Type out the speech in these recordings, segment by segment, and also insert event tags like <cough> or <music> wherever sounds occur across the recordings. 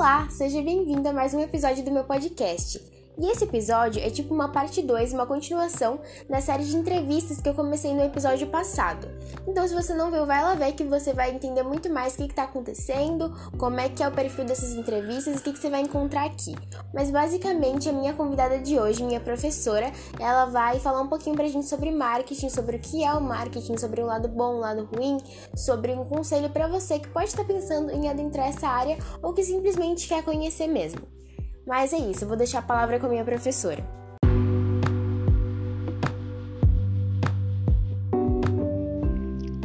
Olá, seja bem-vindo a mais um episódio do meu podcast. E esse episódio é tipo uma parte 2, uma continuação da série de entrevistas que eu comecei no episódio passado. Então, se você não viu, vai lá ver que você vai entender muito mais o que está acontecendo, como é que é o perfil dessas entrevistas e o que, que você vai encontrar aqui. Mas basicamente, a minha convidada de hoje, minha professora, ela vai falar um pouquinho pra gente sobre marketing, sobre o que é o marketing, sobre o lado bom, o lado ruim, sobre um conselho para você que pode estar pensando em adentrar essa área ou que simplesmente quer conhecer mesmo. Mas é isso, eu vou deixar a palavra com a minha professora.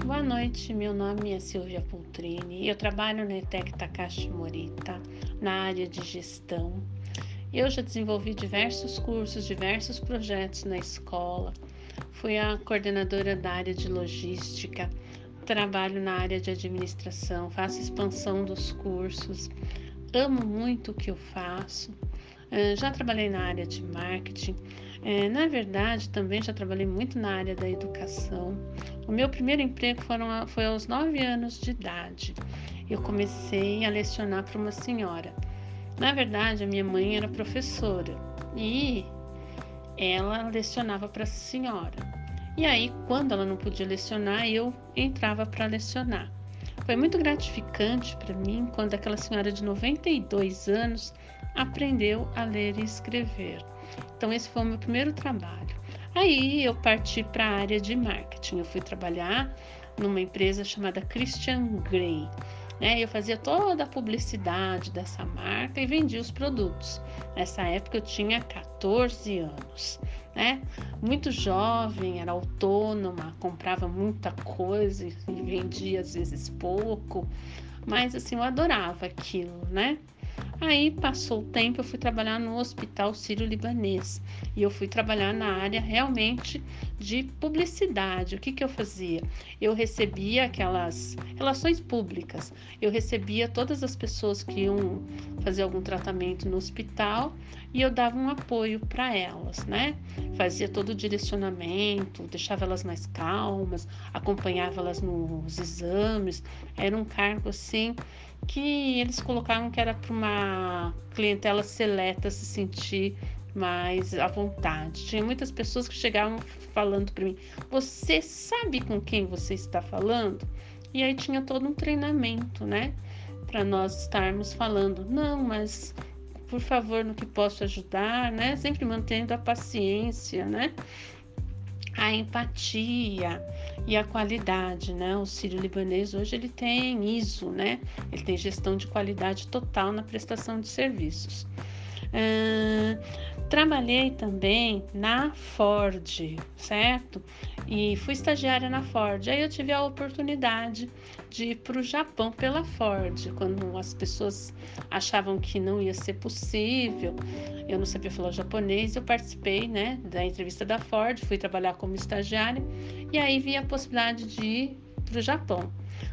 Boa noite, meu nome é Silvia Poltrini, eu trabalho na ETEC Takashi Morita, na área de gestão. Eu já desenvolvi diversos cursos, diversos projetos na escola, fui a coordenadora da área de logística, trabalho na área de administração, faço expansão dos cursos, amo muito o que eu faço. Uh, já trabalhei na área de marketing. Uh, na verdade, também já trabalhei muito na área da educação. O meu primeiro emprego foram, foi aos 9 anos de idade. Eu comecei a lecionar para uma senhora. Na verdade, a minha mãe era professora e ela lecionava para a senhora. E aí, quando ela não podia lecionar, eu entrava para lecionar. Foi muito gratificante para mim quando aquela senhora de 92 anos aprendeu a ler e escrever. Então, esse foi o meu primeiro trabalho. Aí eu parti para a área de marketing. Eu fui trabalhar numa empresa chamada Christian Grey. Né? Eu fazia toda a publicidade dessa marca e vendia os produtos. Nessa época eu tinha 14 anos né? Muito jovem, era autônoma, comprava muita coisa e vendia às vezes pouco, mas assim, eu adorava aquilo, né? Aí passou o tempo, eu fui trabalhar no Hospital Sírio-Libanês e eu fui trabalhar na área realmente de publicidade. O que, que eu fazia? Eu recebia aquelas relações públicas, eu recebia todas as pessoas que iam fazer algum tratamento no hospital e eu dava um apoio para elas, né? Fazia todo o direcionamento, deixava elas mais calmas, acompanhava elas nos exames. Era um cargo assim que eles colocavam que era para uma clientela seleta se sentir mais à vontade. Tinha muitas pessoas que chegavam falando para mim: Você sabe com quem você está falando? E aí tinha todo um treinamento, né? Para nós estarmos falando: Não, mas por favor, no que posso ajudar, né? Sempre mantendo a paciência, né? A empatia e a qualidade, né? O Sírio Libanês hoje ele tem ISO, né? Ele tem gestão de qualidade total na prestação de serviços. Uh, trabalhei também na Ford, certo? E fui estagiária na Ford. Aí eu tive a oportunidade de ir para o Japão pela Ford, quando as pessoas achavam que não ia ser possível. Eu não sabia falar japonês, eu participei, né, da entrevista da Ford, fui trabalhar como estagiária e aí vi a possibilidade de ir para o Japão.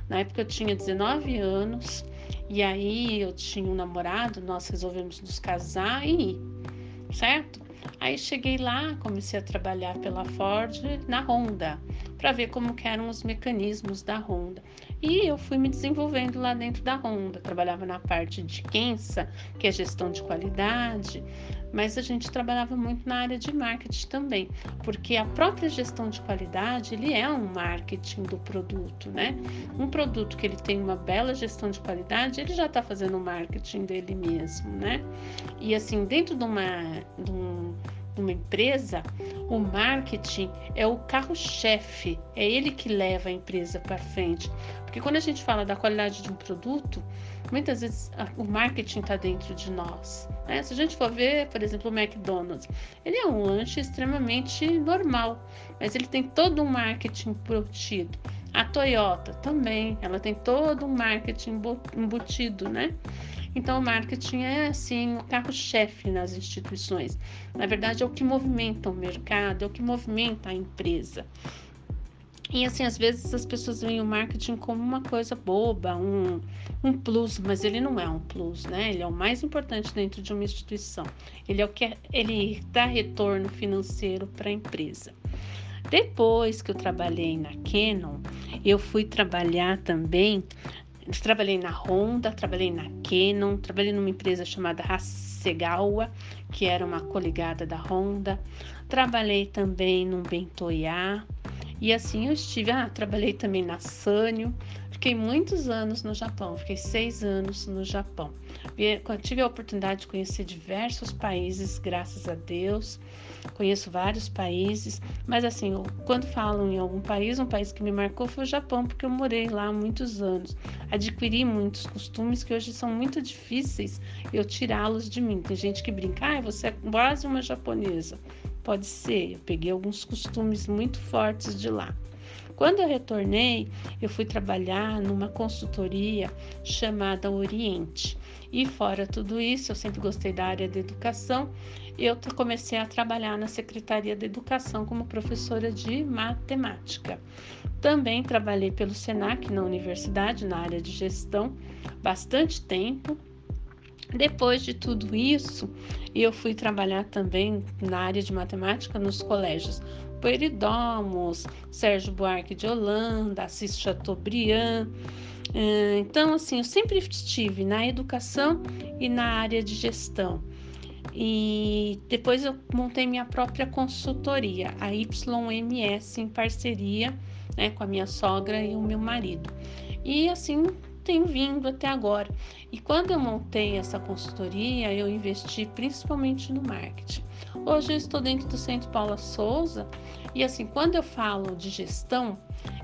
Na época eu tinha 19 anos e aí eu tinha um namorado, nós resolvemos nos casar e ir, certo? Aí cheguei lá, comecei a trabalhar pela Ford na Honda, para ver como eram os mecanismos da Honda. E eu fui me desenvolvendo lá dentro da Honda. Trabalhava na parte de Kensa, que é gestão de qualidade, mas a gente trabalhava muito na área de marketing também, porque a própria gestão de qualidade, ele é um marketing do produto, né? Um produto que ele tem uma bela gestão de qualidade, ele já está fazendo o marketing dele mesmo, né? E assim, dentro de uma, de um, uma empresa, o marketing é o carro-chefe, é ele que leva a empresa para frente. Porque quando a gente fala da qualidade de um produto, muitas vezes o marketing está dentro de nós. Né? Se a gente for ver, por exemplo, o McDonald's, ele é um lanche extremamente normal, mas ele tem todo um marketing embutido. A Toyota também, ela tem todo um marketing embutido, né? Então, o marketing é assim o carro-chefe nas instituições. Na verdade, é o que movimenta o mercado, é o que movimenta a empresa. E assim, às vezes as pessoas veem o marketing como uma coisa boba, um, um plus, mas ele não é um plus, né? Ele é o mais importante dentro de uma instituição. Ele é o que ele dá retorno financeiro para a empresa. Depois que eu trabalhei na Canon, eu fui trabalhar também trabalhei na Honda, trabalhei na Canon, trabalhei numa empresa chamada Hasegawa, que era uma coligada da Honda. Trabalhei também no Bentoyá. E assim eu estive, ah, trabalhei também na Sanyo. Fiquei muitos anos no Japão, fiquei seis anos no Japão. Tive a oportunidade de conhecer diversos países, graças a Deus. Conheço vários países, mas assim, quando falam em algum país, um país que me marcou foi o Japão, porque eu morei lá há muitos anos. Adquiri muitos costumes que hoje são muito difíceis eu tirá-los de mim. Tem gente que brinca, ah, você é quase uma japonesa. Pode ser, eu peguei alguns costumes muito fortes de lá. Quando eu retornei, eu fui trabalhar numa consultoria chamada Oriente. E fora tudo isso, eu sempre gostei da área da educação. Eu comecei a trabalhar na Secretaria da Educação como professora de matemática. Também trabalhei pelo SENAC na universidade, na área de gestão, bastante tempo. Depois de tudo isso, eu fui trabalhar também na área de matemática nos colégios Peridomos, Sérgio Buarque de Holanda, Assis Chateaubriand. Eh, então, assim, eu sempre estive na educação e na área de gestão. E depois eu montei minha própria consultoria, a YMS, em parceria né, com a minha sogra e o meu marido. E assim tem vindo até agora. E quando eu montei essa consultoria, eu investi principalmente no marketing. Hoje eu estou dentro do Centro Paula Souza e assim, quando eu falo de gestão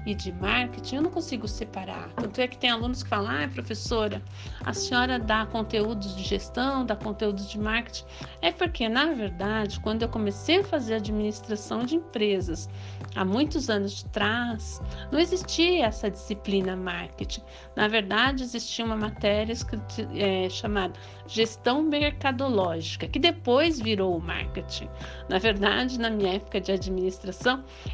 e de marketing, eu não consigo separar. Tanto é que tem alunos que falam: ah, professora, a senhora dá conteúdos de gestão, dá conteúdos de marketing. É porque, na verdade, quando eu comecei a fazer administração de empresas, há muitos anos de trás, não existia essa disciplina marketing. Na verdade, existia uma matéria é, chamada gestão mercadológica, que depois virou marketing. Na verdade, na minha época de administração,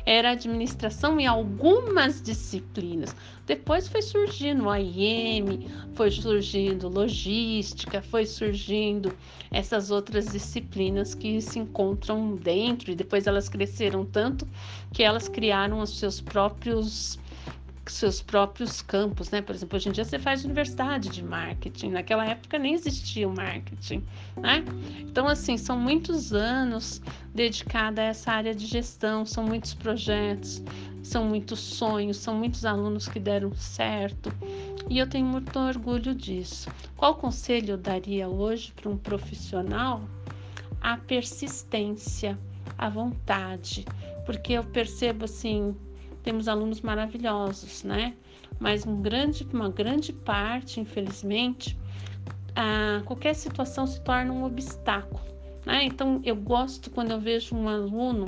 era administração em algumas disciplinas. Depois foi surgindo o IM, foi surgindo logística, foi surgindo essas outras disciplinas que se encontram dentro e depois elas cresceram tanto que elas criaram os seus próprios seus próprios campos, né? Por exemplo, hoje em dia você faz universidade de marketing, naquela época nem existia o marketing, né? Então, assim, são muitos anos dedicados a essa área de gestão, são muitos projetos, são muitos sonhos, são muitos alunos que deram certo e eu tenho muito orgulho disso. Qual conselho eu daria hoje para um profissional? A persistência, a vontade, porque eu percebo assim, temos alunos maravilhosos, né? Mas um grande, uma grande parte, infelizmente, a, qualquer situação se torna um obstáculo. Né? Então, eu gosto quando eu vejo um aluno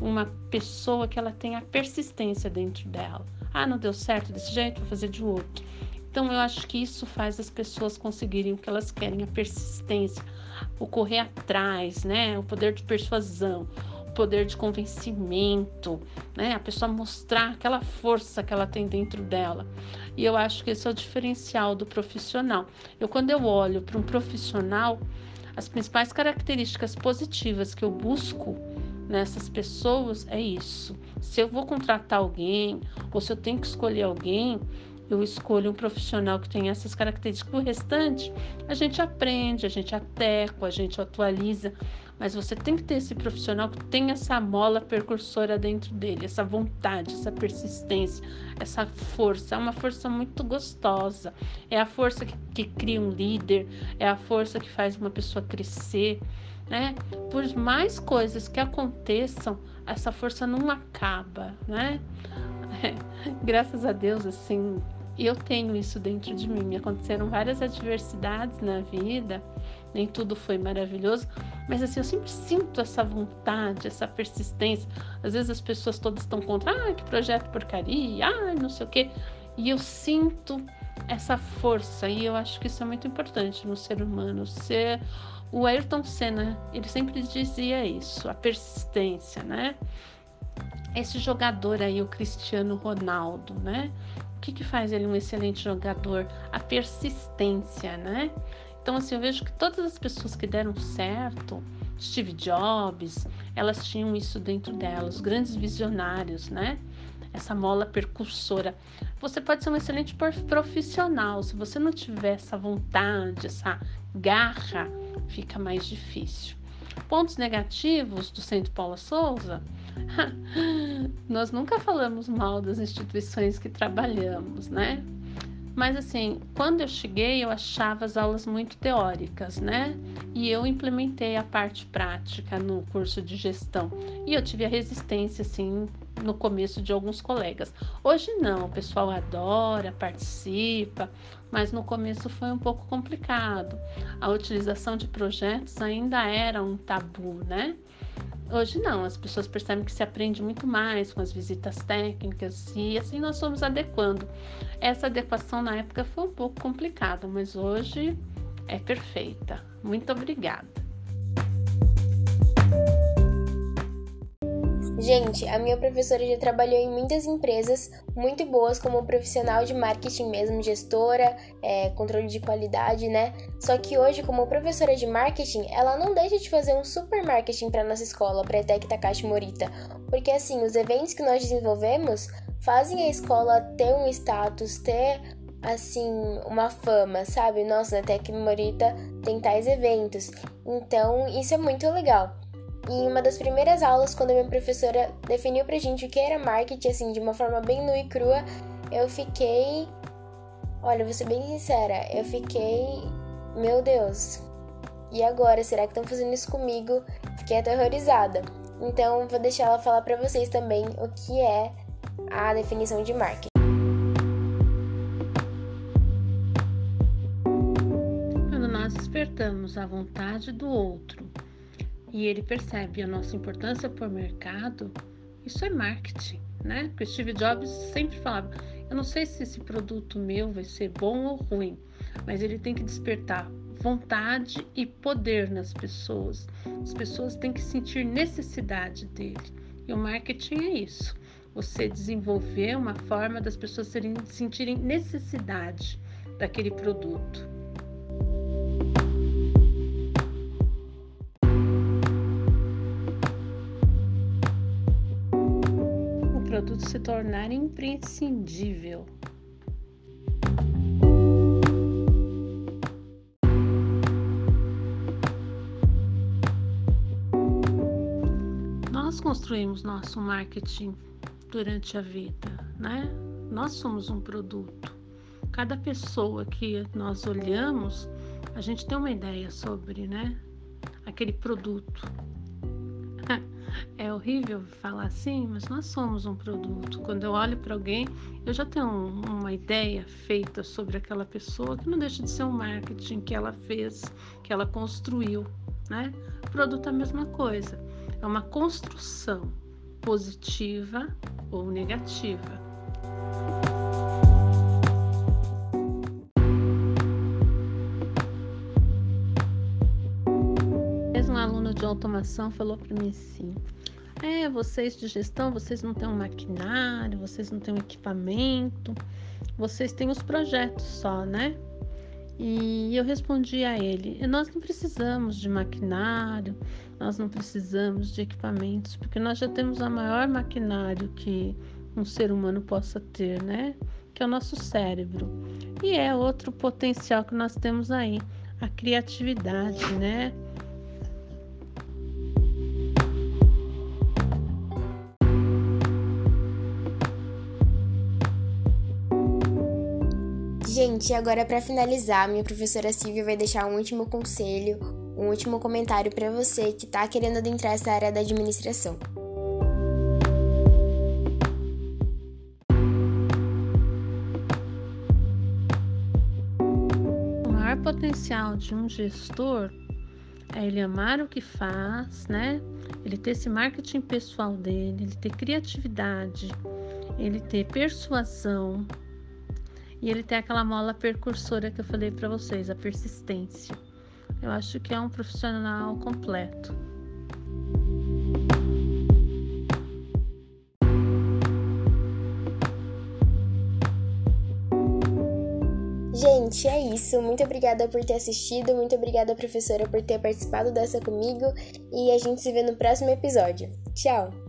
uma pessoa que ela tem a persistência dentro dela. Ah, não deu certo desse jeito, vou fazer de outro. Então eu acho que isso faz as pessoas conseguirem o que elas querem, a persistência, o correr atrás, né? O poder de persuasão, poder de convencimento, né? A pessoa mostrar aquela força que ela tem dentro dela. E eu acho que esse é o diferencial do profissional. Eu quando eu olho para um profissional, as principais características positivas que eu busco nessas pessoas é isso. Se eu vou contratar alguém ou se eu tenho que escolher alguém, eu escolho um profissional que tem essas características. O restante, a gente aprende, a gente adequa, a gente atualiza, mas você tem que ter esse profissional que tem essa mola percursora dentro dele, essa vontade, essa persistência, essa força. É uma força muito gostosa. É a força que, que cria um líder, é a força que faz uma pessoa crescer né? Por mais coisas que aconteçam, essa força não acaba, né? <laughs> Graças a Deus, assim, eu tenho isso dentro de mim. Me aconteceram várias adversidades na vida, nem tudo foi maravilhoso, mas assim, eu sempre sinto essa vontade, essa persistência. Às vezes as pessoas todas estão contra, ah, que projeto porcaria, ah, não sei o quê. E eu sinto essa força, e eu acho que isso é muito importante no ser humano, ser o Ayrton Senna, ele sempre dizia isso, a persistência, né? Esse jogador aí, o Cristiano Ronaldo, né? O que, que faz ele um excelente jogador? A persistência, né? Então, assim, eu vejo que todas as pessoas que deram certo, Steve Jobs, elas tinham isso dentro delas, grandes visionários, né? essa mola percursora. Você pode ser um excelente profissional, se você não tiver essa vontade, essa garra, fica mais difícil. Pontos negativos do Centro Paula Souza? <laughs> Nós nunca falamos mal das instituições que trabalhamos, né? Mas assim, quando eu cheguei, eu achava as aulas muito teóricas, né? E eu implementei a parte prática no curso de gestão. E eu tive a resistência, assim, no começo de alguns colegas. Hoje não, o pessoal adora, participa, mas no começo foi um pouco complicado. A utilização de projetos ainda era um tabu, né? Hoje não, as pessoas percebem que se aprende muito mais com as visitas técnicas e assim nós fomos adequando. Essa adequação na época foi um pouco complicada, mas hoje é perfeita. Muito obrigada. Gente, a minha professora já trabalhou em muitas empresas muito boas como profissional de marketing mesmo, gestora, é, controle de qualidade, né? Só que hoje, como professora de marketing, ela não deixa de fazer um super marketing para nossa escola, para a ETEC Takashi Morita. Porque assim, os eventos que nós desenvolvemos fazem a escola ter um status, ter assim, uma fama, sabe? Nossa, na ETEC Morita tem tais eventos. Então, isso é muito legal. Em uma das primeiras aulas, quando a minha professora definiu pra gente o que era marketing, assim, de uma forma bem nua e crua, eu fiquei. Olha, vou ser bem sincera, eu fiquei. Meu Deus. E agora? Será que estão fazendo isso comigo? Fiquei aterrorizada. Então, vou deixar ela falar para vocês também o que é a definição de marketing. Quando nós despertamos a vontade do outro e ele percebe a nossa importância por mercado, isso é marketing, né? Porque Steve Jobs sempre falava: eu não sei se esse produto meu vai ser bom ou ruim, mas ele tem que despertar vontade e poder nas pessoas. As pessoas têm que sentir necessidade dele. E o marketing é isso. Você desenvolver uma forma das pessoas serem, sentirem necessidade daquele produto. Produto se tornar imprescindível. Nós construímos nosso marketing durante a vida, né? Nós somos um produto. Cada pessoa que nós olhamos, a gente tem uma ideia sobre, né? Aquele produto. É horrível falar assim, mas nós somos um produto. Quando eu olho para alguém, eu já tenho uma ideia feita sobre aquela pessoa que não deixa de ser um marketing que ela fez, que ela construiu, né? O produto é a mesma coisa. É uma construção positiva ou negativa. Automação falou para mim assim: é, vocês de gestão, vocês não têm um maquinário, vocês não têm um equipamento, vocês têm os projetos só, né? E eu respondi a ele: nós não precisamos de maquinário, nós não precisamos de equipamentos, porque nós já temos a maior maquinário que um ser humano possa ter, né? Que é o nosso cérebro. E é outro potencial que nós temos aí, a criatividade, né? Gente, agora para finalizar, minha professora Silvia vai deixar um último conselho, um último comentário para você que está querendo adentrar essa área da administração. O maior potencial de um gestor é ele amar o que faz, né? Ele ter esse marketing pessoal dele, ele ter criatividade, ele ter persuasão, e ele tem aquela mola percursora que eu falei para vocês, a persistência. Eu acho que é um profissional completo. Gente, é isso. Muito obrigada por ter assistido. Muito obrigada, professora, por ter participado dessa comigo. E a gente se vê no próximo episódio. Tchau!